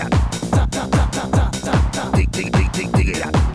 it out. Dig, dig, dig, dig, dig it out.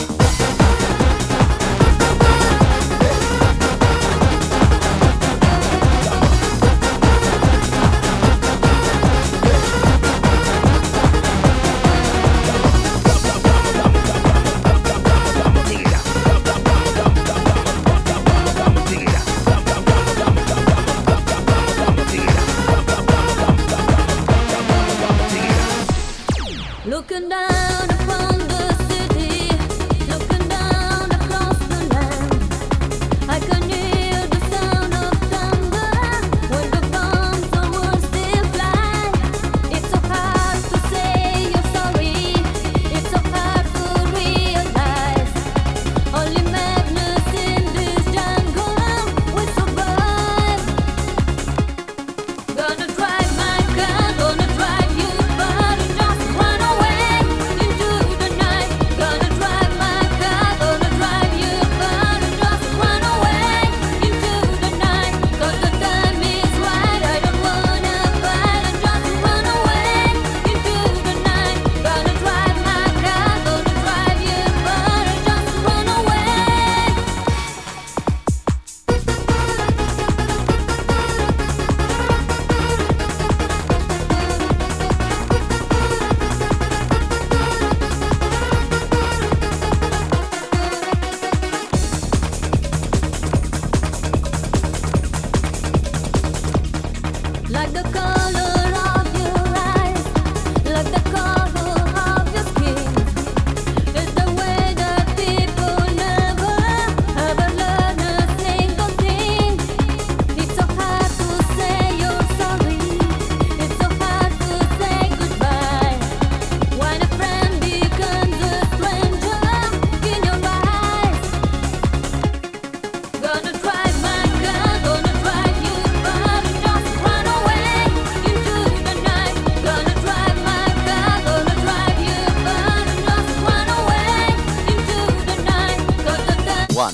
One.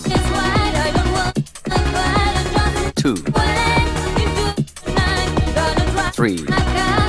Two. Three.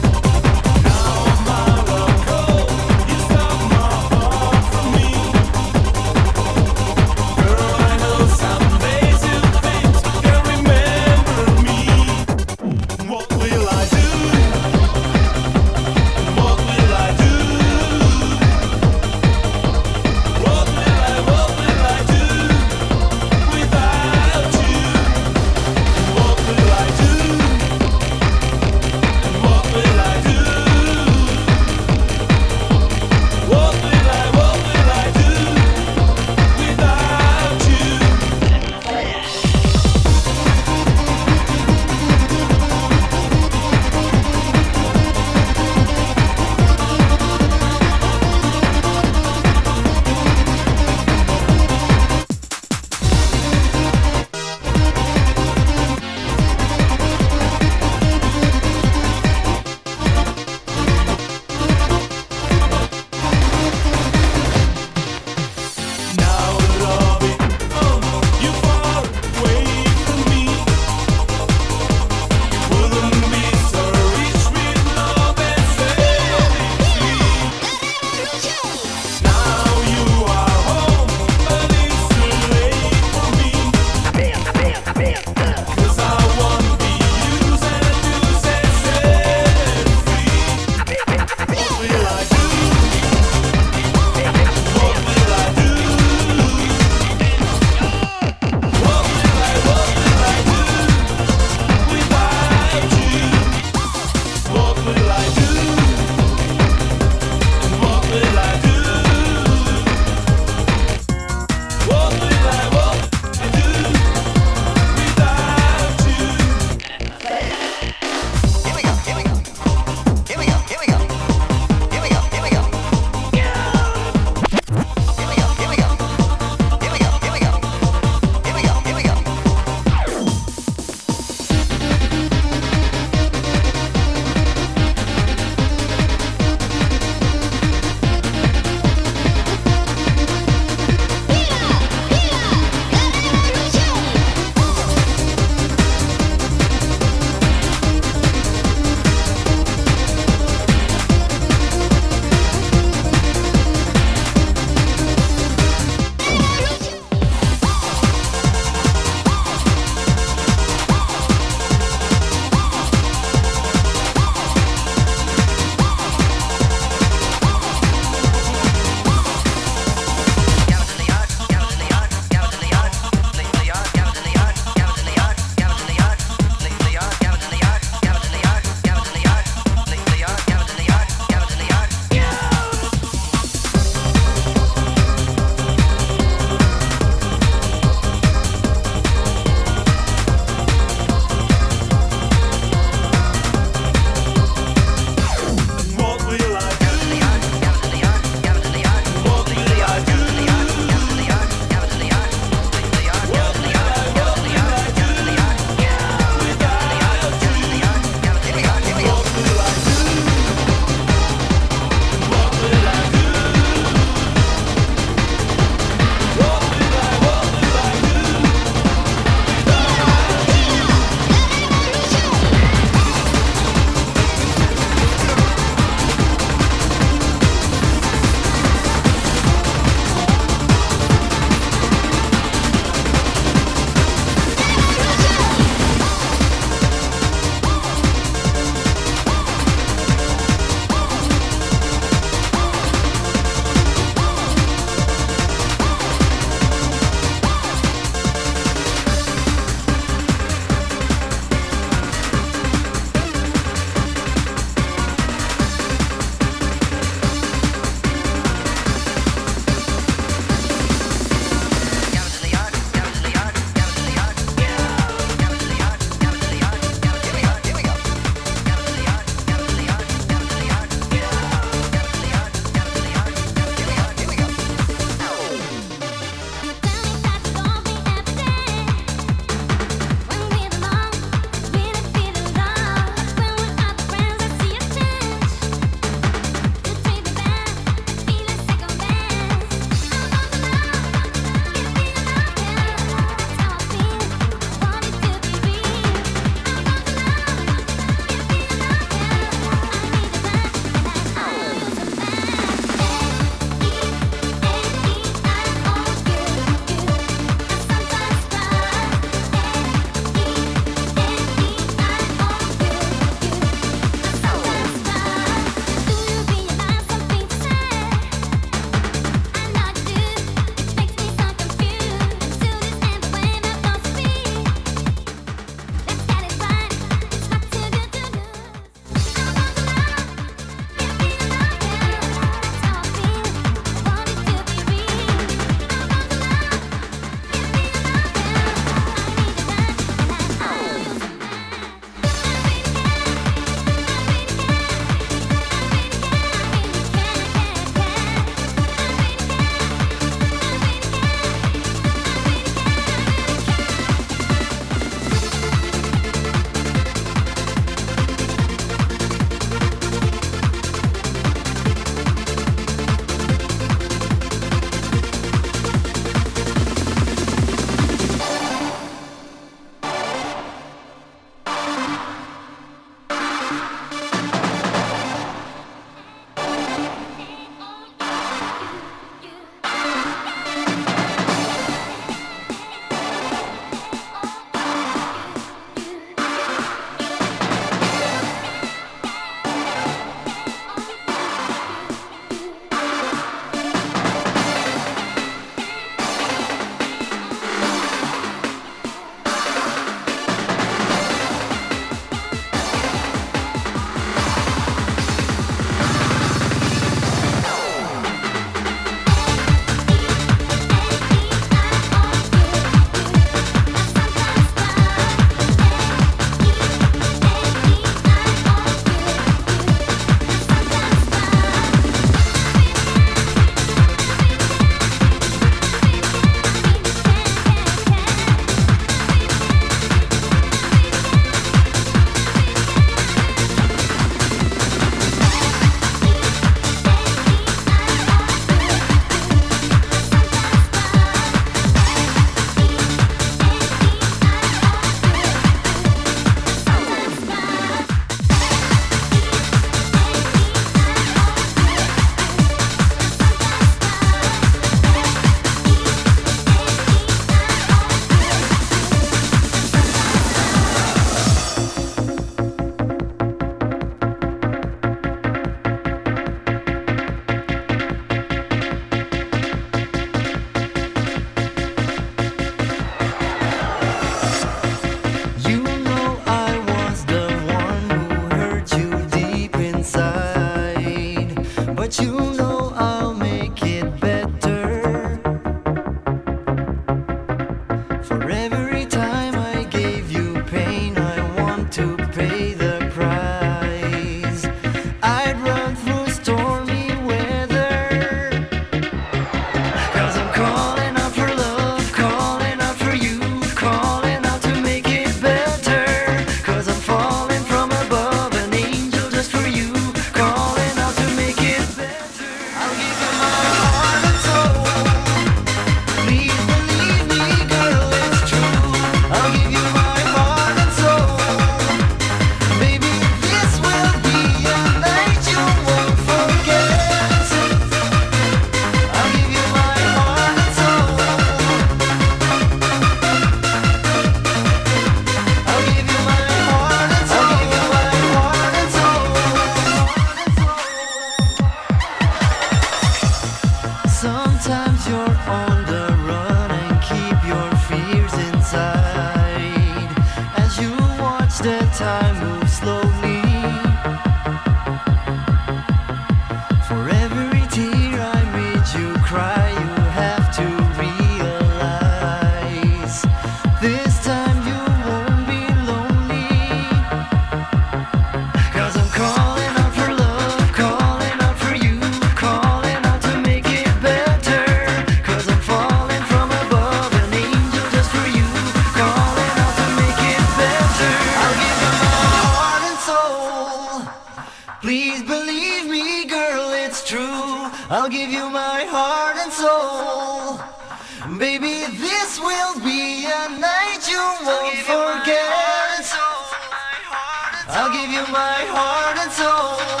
my heart and soul.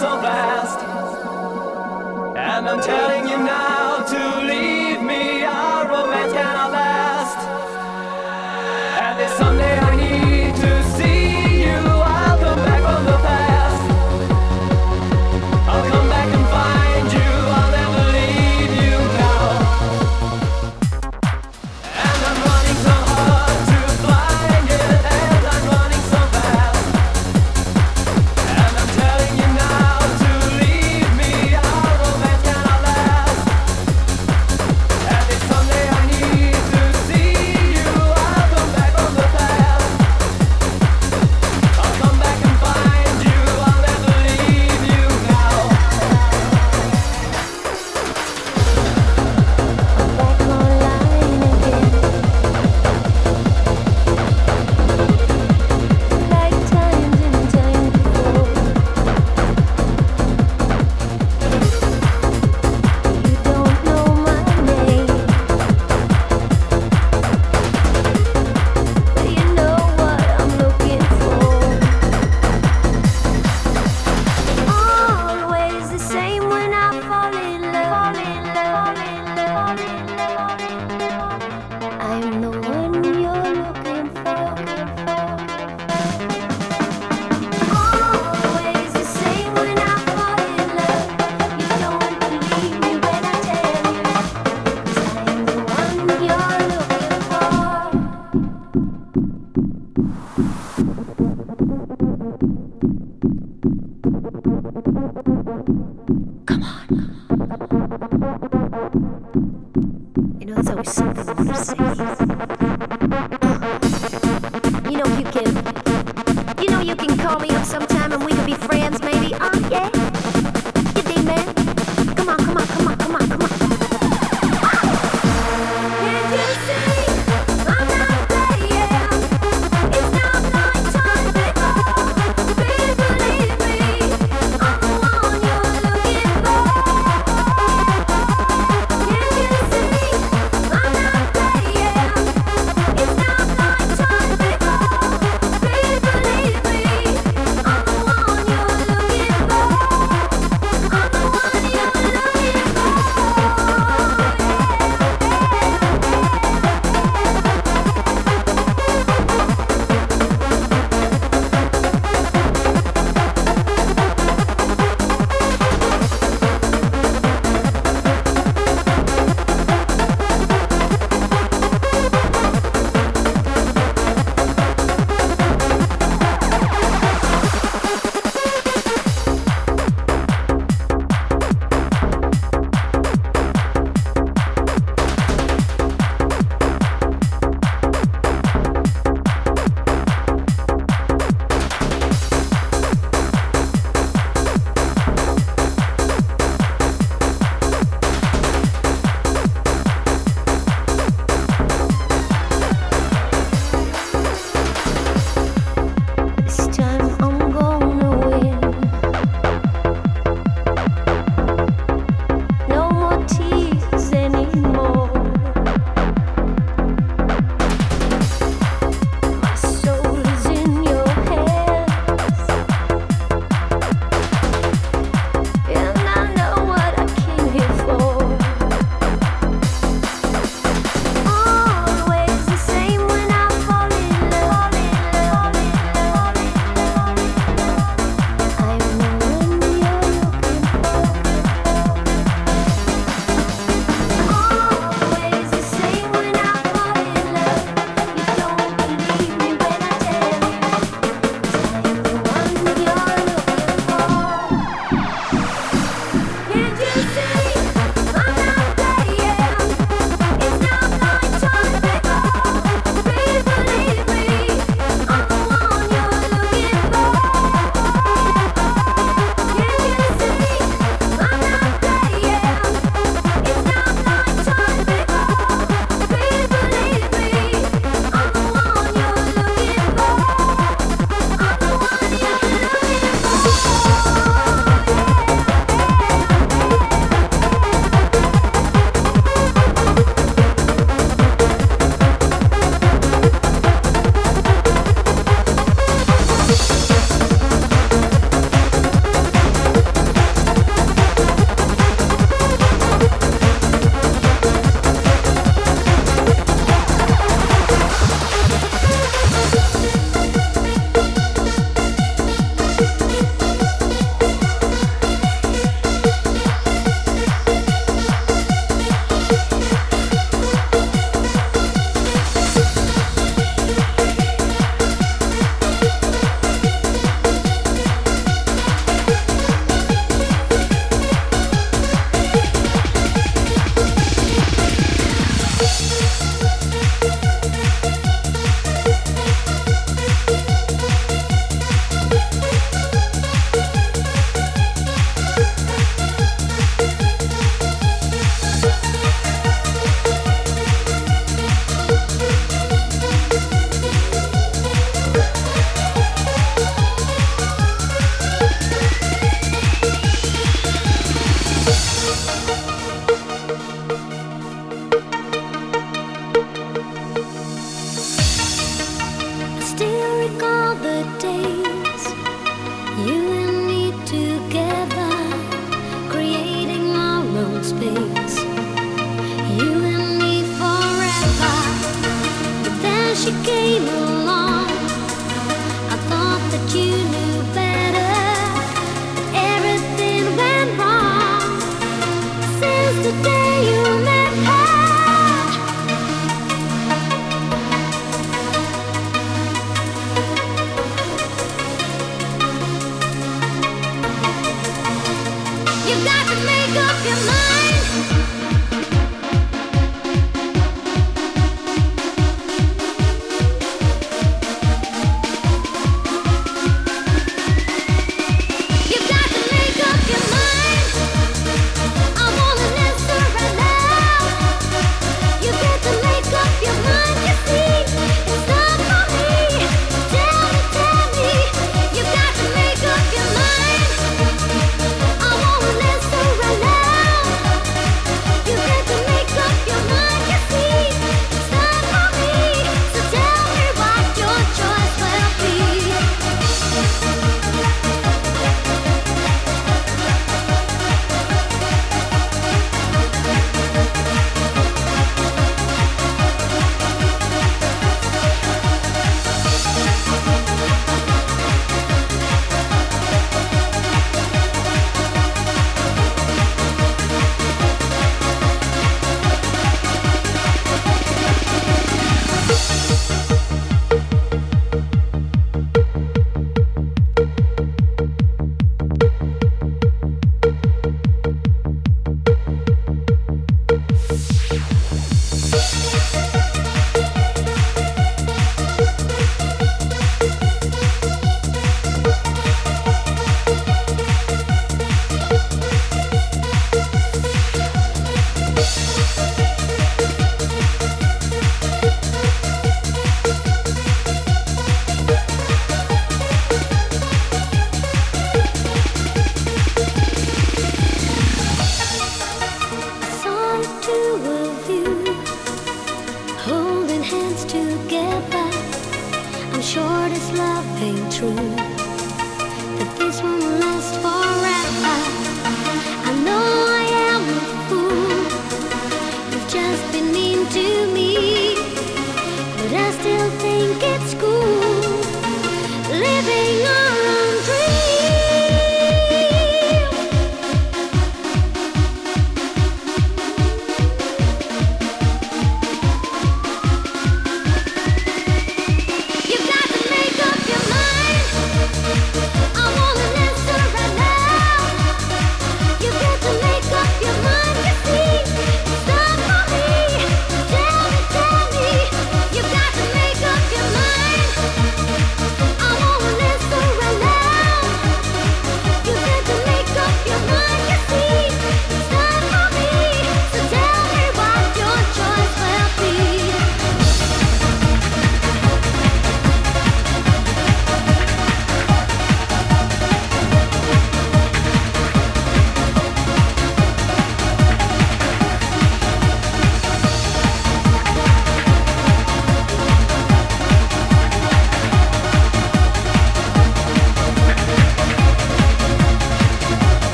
so vast, And I'm telling you now.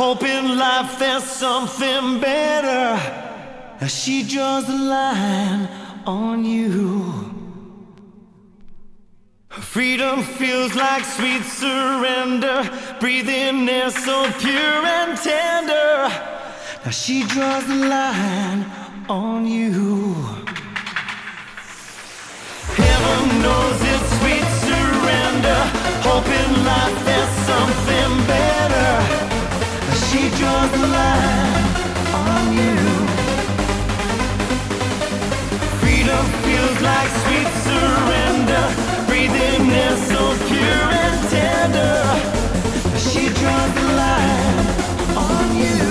Hope in life there's something better. As she draws the line on you. Freedom feels like sweet surrender. Breathing air so pure and tender. Now she draws the line on you. Surrender. Hope life there's something better. She draws the line on you. Freedom feels like sweet surrender. Breathing air so pure and tender. She draws the line on you.